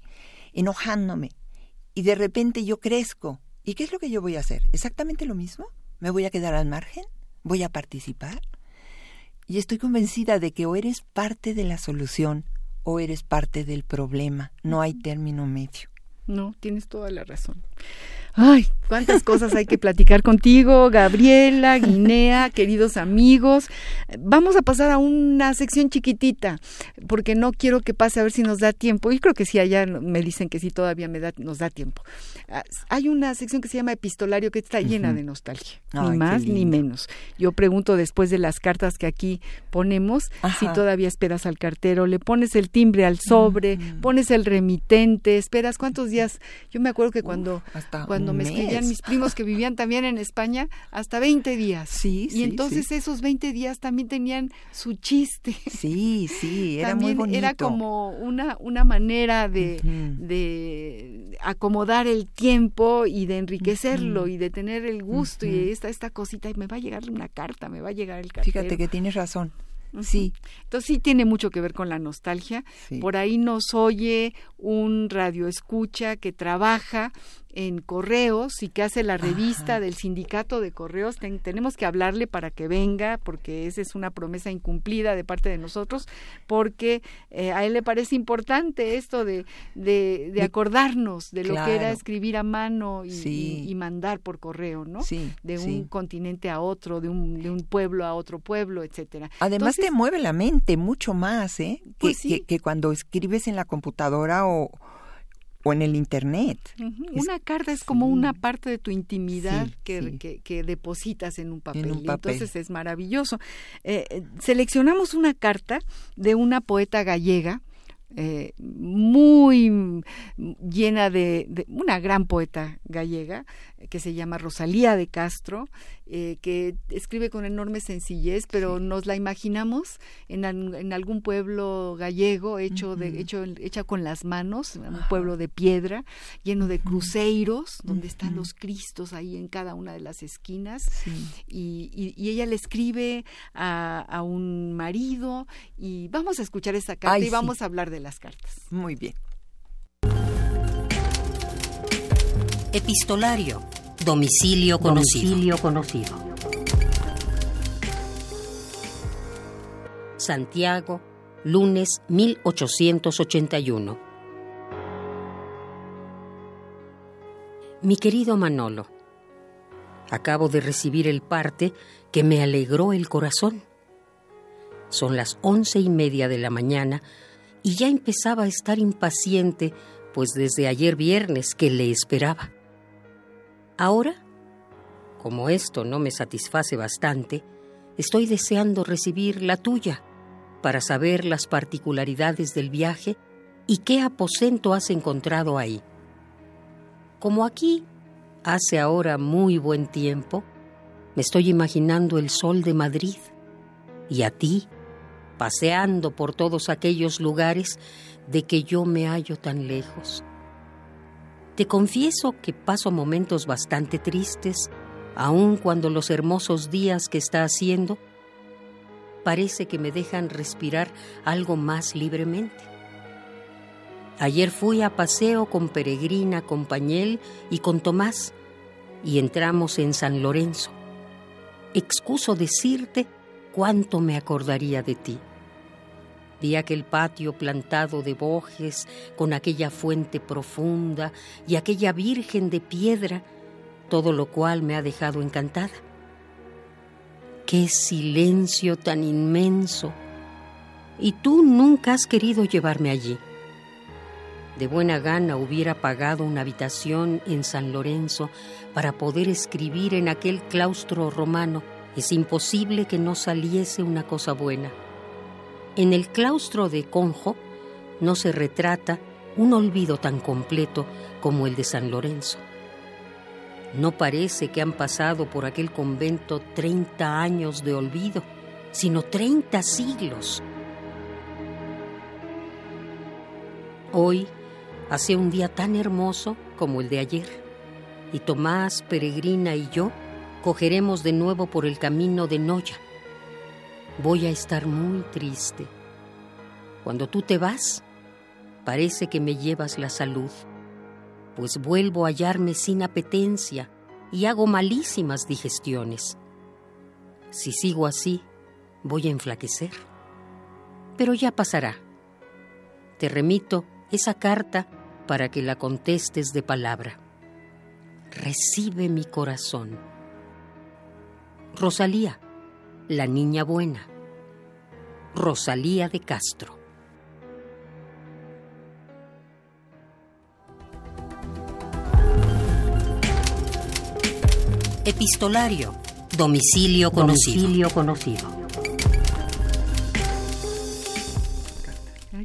enojándome, y de repente yo crezco, ¿y qué es lo que yo voy a hacer? ¿Exactamente lo mismo? ¿Me voy a quedar al margen? ¿Voy a participar? Y estoy convencida de que o eres parte de la solución o eres parte del problema. No hay término medio. No, tienes toda la razón. Ay, cuántas cosas hay que platicar contigo, Gabriela, Guinea, [LAUGHS] queridos amigos. Vamos a pasar a una sección chiquitita, porque no quiero que pase a ver si nos da tiempo. Y creo que sí, allá me dicen que sí, todavía me da, nos da tiempo. Ah, Hay una sección que se llama Epistolario que está llena de nostalgia, Ay, ni más ni menos. Yo pregunto después de las cartas que aquí ponemos, si todavía esperas al cartero, le pones el timbre al sobre, pones el remitente, esperas cuántos días. Yo me acuerdo que cuando hasta cuando me escribían mis primos que vivían también en España, hasta 20 días. Sí, y sí, entonces sí. esos 20 días también tenían su chiste. Sí, sí, era también muy bonito. era como una, una manera de, de acomodar el tiempo y de enriquecerlo y de tener el gusto Ujú. y esta, esta cosita, y me va a llegar una carta, me va a llegar el cartero. Fíjate que tienes razón. Sí, Entonces sí tiene mucho que ver con la nostalgia. sí. Por ahí nos oye un radio escucha que trabaja en correos y que hace la revista del sindicato de correos. tenemos que hablarle para que venga, porque esa es una promesa incumplida de parte de nosotros, porque eh, a él le parece importante esto de, de, acordarnos de lo que era escribir a mano y, mandar por correo, ¿no? de un continente a otro, de un, de un pueblo a otro pueblo, etcétera. Además te mueve la mente mucho más, ¿eh? Pues que cuando escribes en la computadora o o en el internet. Una carta es como una parte de tu intimidad que, que, depositas en un papel. Entonces es maravilloso. Eh, eh, seleccionamos una carta de una poeta gallega eh, muy llena de, una gran poeta gallega que se llama Rosalía de Castro, eh, que escribe con enorme sencillez, pero nos la imaginamos en, en, algún pueblo gallego hecho de hecho hecha con las manos, un pueblo de piedra lleno de cruceiros, donde están los cristos ahí en cada una de las esquinas, y, ella le escribe a, un marido y vamos a escuchar esa carta y vamos a hablar de las cartas. Muy bien. Epistolario. Domicilio conocido. Domicilio conocido. Santiago, lunes 1881. Mi querido Manolo, acabo de recibir el parte que me alegró el corazón. Son las once y media de la mañana y ya empezaba a estar impaciente, pues desde ayer viernes que le esperaba. Ahora, como esto no me satisface bastante, estoy deseando recibir la tuya para saber las particularidades del viaje y qué aposento has encontrado ahí. Como aquí hace ahora muy buen tiempo, me estoy imaginando el sol de Madrid y a ti paseando por todos aquellos lugares de que yo me hallo tan lejos. Te confieso que paso momentos bastante tristes, aun cuando los hermosos días que está haciendo parece que me dejan respirar algo más libremente. Ayer fui a paseo con Peregrina, con Pañel y con Tomás y entramos en San Lorenzo. Excuso decirte cuánto me acordaría de ti. Vi aquel patio plantado de bojes, con aquella fuente profunda y aquella virgen de piedra, todo lo cual me ha dejado encantada. ¡Qué silencio tan inmenso! Y tú nunca has querido llevarme allí. De buena gana hubiera pagado una habitación en San Lorenzo para poder escribir en aquel claustro romano. Es imposible que no saliese una cosa buena. En el claustro de Conjo no se retrata un olvido tan completo como el de San Lorenzo. No parece que han pasado por aquel convento 30 años de olvido, sino 30 siglos. Hoy hace un día tan hermoso como el de ayer, y Tomás, Peregrina y yo cogeremos de nuevo por el camino de Noya voy a estar muy triste. Cuando tú te vas, parece que me llevas la salud, pues vuelvo a hallarme sin apetencia y hago malísimas digestiones. Si sigo así, voy a enflaquecer. Pero ya pasará. Te remito esa carta para que la contestes de palabra. Recibe mi corazón. Rosalía, la niña buena. Rosalía de Castro. Epistolario. Domicilio conocido. Domicilio conocido.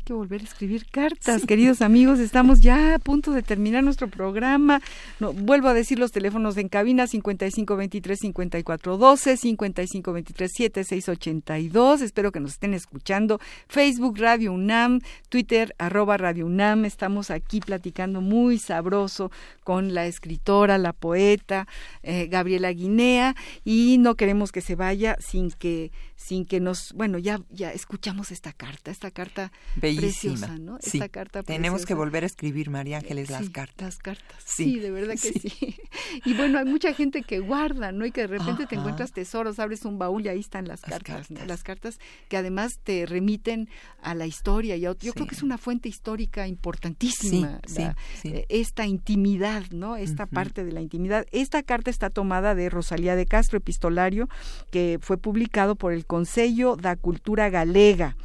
Que volver a escribir cartas, queridos amigos. Estamos ya a punto de terminar nuestro programa. No, vuelvo a decir los teléfonos en cabina 5523 5412, 5523 7682. Espero que nos estén escuchando. Facebook Radio UNAM, Twitter arroba Radio UNAM. Estamos aquí platicando muy sabroso con la escritora, la poeta eh, Gabriela Guinea y no queremos que se vaya sin que sin que nos, bueno, ya ya escuchamos esta carta, esta carta Bellísima. preciosa, ¿no? Sí. Esta carta Tenemos que preciosa. volver a escribir, María Ángeles, las cartas. Las cartas. Sí, Sí, de verdad que sí. Y bueno, hay mucha gente que guarda, ¿no? Y que de repente te encuentras tesoros, abres un baúl y ahí están las, Las cartas, ¿no? Las cartas que además te remiten a la historia. Y a- yo creo que es una fuente histórica importantísima. La- eh, Esta intimidad, ¿no? Esta parte de la intimidad. Esta carta está tomada de Rosalía de Castro, epistolario, que fue publicado por el Consello da Cultura Galega.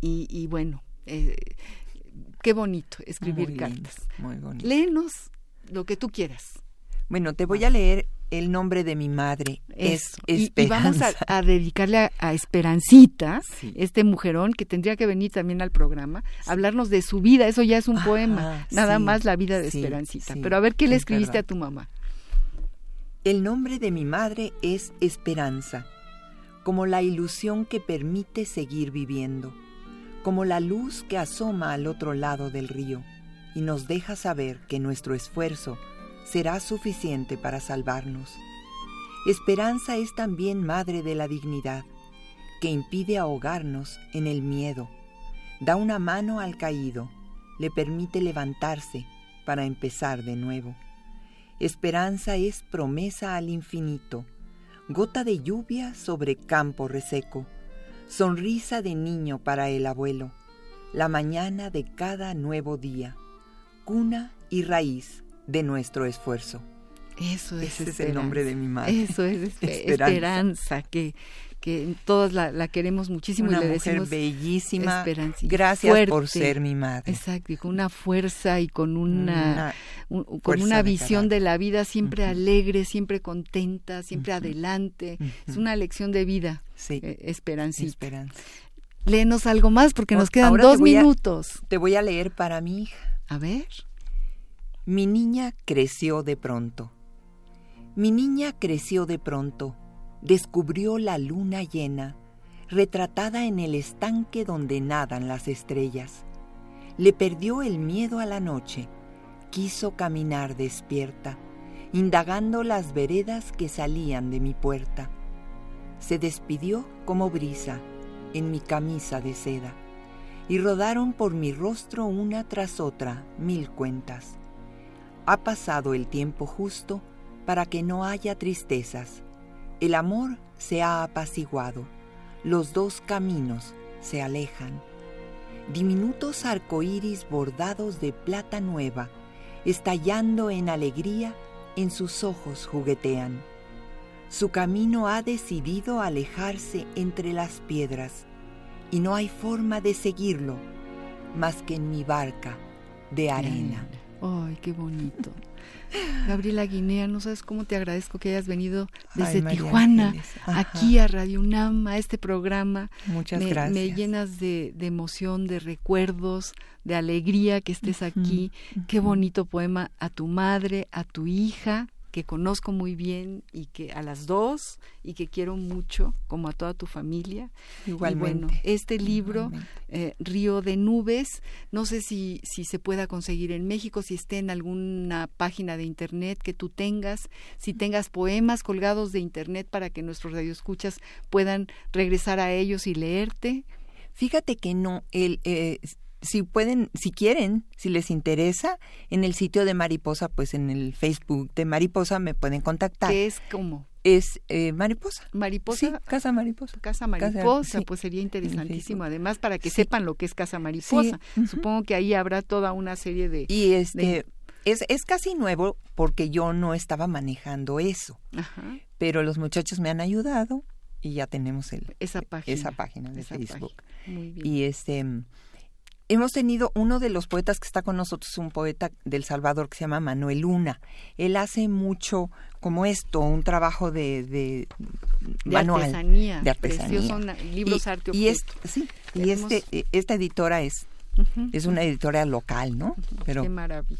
Y, y bueno, eh, qué bonito escribir Muy lindo, cartas. muy bonito. Léenos lo que tú quieras. Bueno, te voy a leer el nombre de mi madre. Eso. Es Y- y, vamos a, Esperanza. a dedicarle a, a Esperancita, Sí. este mujerón que tendría que venir también al programa, a hablarnos de su vida. Eso ya es un Ajá, poema. Nada sí, más la vida de sí, Esperancita. sí, Pero a ver qué le es escribiste verdad. a tu mamá. El nombre de mi madre es Esperanza, como la ilusión que permite seguir viviendo, como la luz que asoma al otro lado del río y nos deja saber que nuestro esfuerzo será suficiente para salvarnos. Esperanza es también madre de la dignidad, que impide ahogarnos en el miedo, da una mano al caído, le permite levantarse para empezar de nuevo. Esperanza es promesa al infinito, gota de lluvia sobre campo reseco, sonrisa de niño para el abuelo, la mañana de cada nuevo día, cuna y raíz de nuestro esfuerzo. Eso es Ese es el nombre de mi madre. Eso es espe- [LAUGHS] Esperanza. Esperanza, que, que todas la, la queremos muchísimo Una y le mujer decimos bellísima. Gracias por ser mi madre. Exacto, y con una fuerza y con una, Una un- con una visión de la vida siempre alegre, siempre contenta, siempre adelante. Es una lección de vida, Sí, eh, Esperancita. esperanza. Léenos algo más porque nos Ahora quedan te dos a- minutos. Te voy a leer para mi hija. A ver. Mi niña creció de pronto. Mi niña creció de pronto. Descubrió la luna llena, retratada en el estanque donde nadan las estrellas. Le perdió el miedo a la noche. Quiso caminar despierta, indagando las veredas que salían de mi puerta. Se despidió como brisa en mi camisa de seda, y rodaron por mi rostro una tras otra mil cuentas. Ha pasado el tiempo justo para que no haya tristezas. El amor se ha apaciguado. Los dos caminos se alejan. Diminutos arcoíris bordados de plata nueva, estallando en alegría, en sus ojos juguetean. Su camino ha decidido alejarse entre las piedras, y no hay forma de seguirlo más que en mi barca de arena. Ay, qué bonito. Gabriela Guinea, no sabes cómo te agradezco que hayas venido desde Ay, Tijuana aquí a Radio UNAM, a este programa. Muchas me, gracias. me llenas de, de emoción, de recuerdos, de alegría que estés aquí. Qué bonito poema a tu madre, a tu hija, que conozco muy bien y que a las dos y que quiero mucho, como a toda tu familia. Igualmente. Y bueno, este libro, eh, Río de Nubes, no sé si, si se pueda conseguir en México, si esté en alguna página de internet que tú tengas, si tengas poemas colgados de internet para que nuestros radioescuchas puedan regresar a ellos y leerte. Fíjate que no, el, eh, si pueden, si quieren, si les interesa, en el sitio de Mariposa, pues en el Facebook de Mariposa me pueden contactar. que es como Es eh, Mariposa. mariposa. Sí, Casa Mariposa. Casa Mariposa, pues sería interesantísimo, además para que Sí. sepan lo que es Casa Mariposa. Supongo que ahí habrá toda una serie de... Y este de- es, es casi nuevo porque yo no estaba manejando eso, Ajá, pero los muchachos me han ayudado y ya tenemos el, esa página. esa página de esa Facebook. página. Muy bien. Y este hemos tenido uno de los poetas que está con nosotros, un poeta del Salvador que se llama Manuel Luna. Él hace mucho como esto, un trabajo de, de, de manual. artesanía. de artesanía. Una- libros y, arte y es, objeto. sí, y este, esta editora es, es una editora local, ¿no? Pero, Qué maravilla.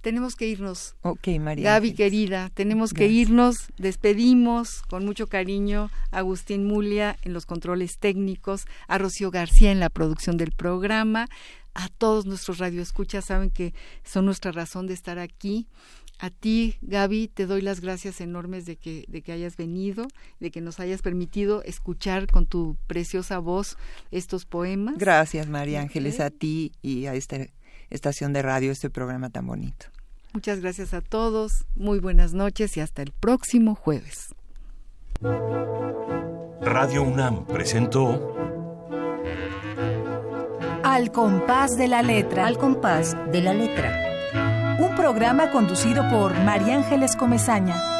Tenemos que irnos. ok, María. Gaby Ángeles. querida, tenemos que irnos. Despedimos con mucho cariño a Agustín Mulia en los controles técnicos, a Rocío García en la producción del programa, a todos nuestros radioescuchas, saben que son nuestra razón de estar aquí. A ti, Gaby, te doy las gracias enormes de que, de que hayas venido, de que nos hayas permitido escuchar con tu preciosa voz estos poemas. Gracias, María Ángeles, a ti y a esta estación de radio, este programa tan bonito. Muchas gracias a todos, muy buenas noches y hasta el próximo jueves. Radio UNAM presentó Al compás de la letra. Al compás de la letra Un programa conducido por María Ángeles Comezaña.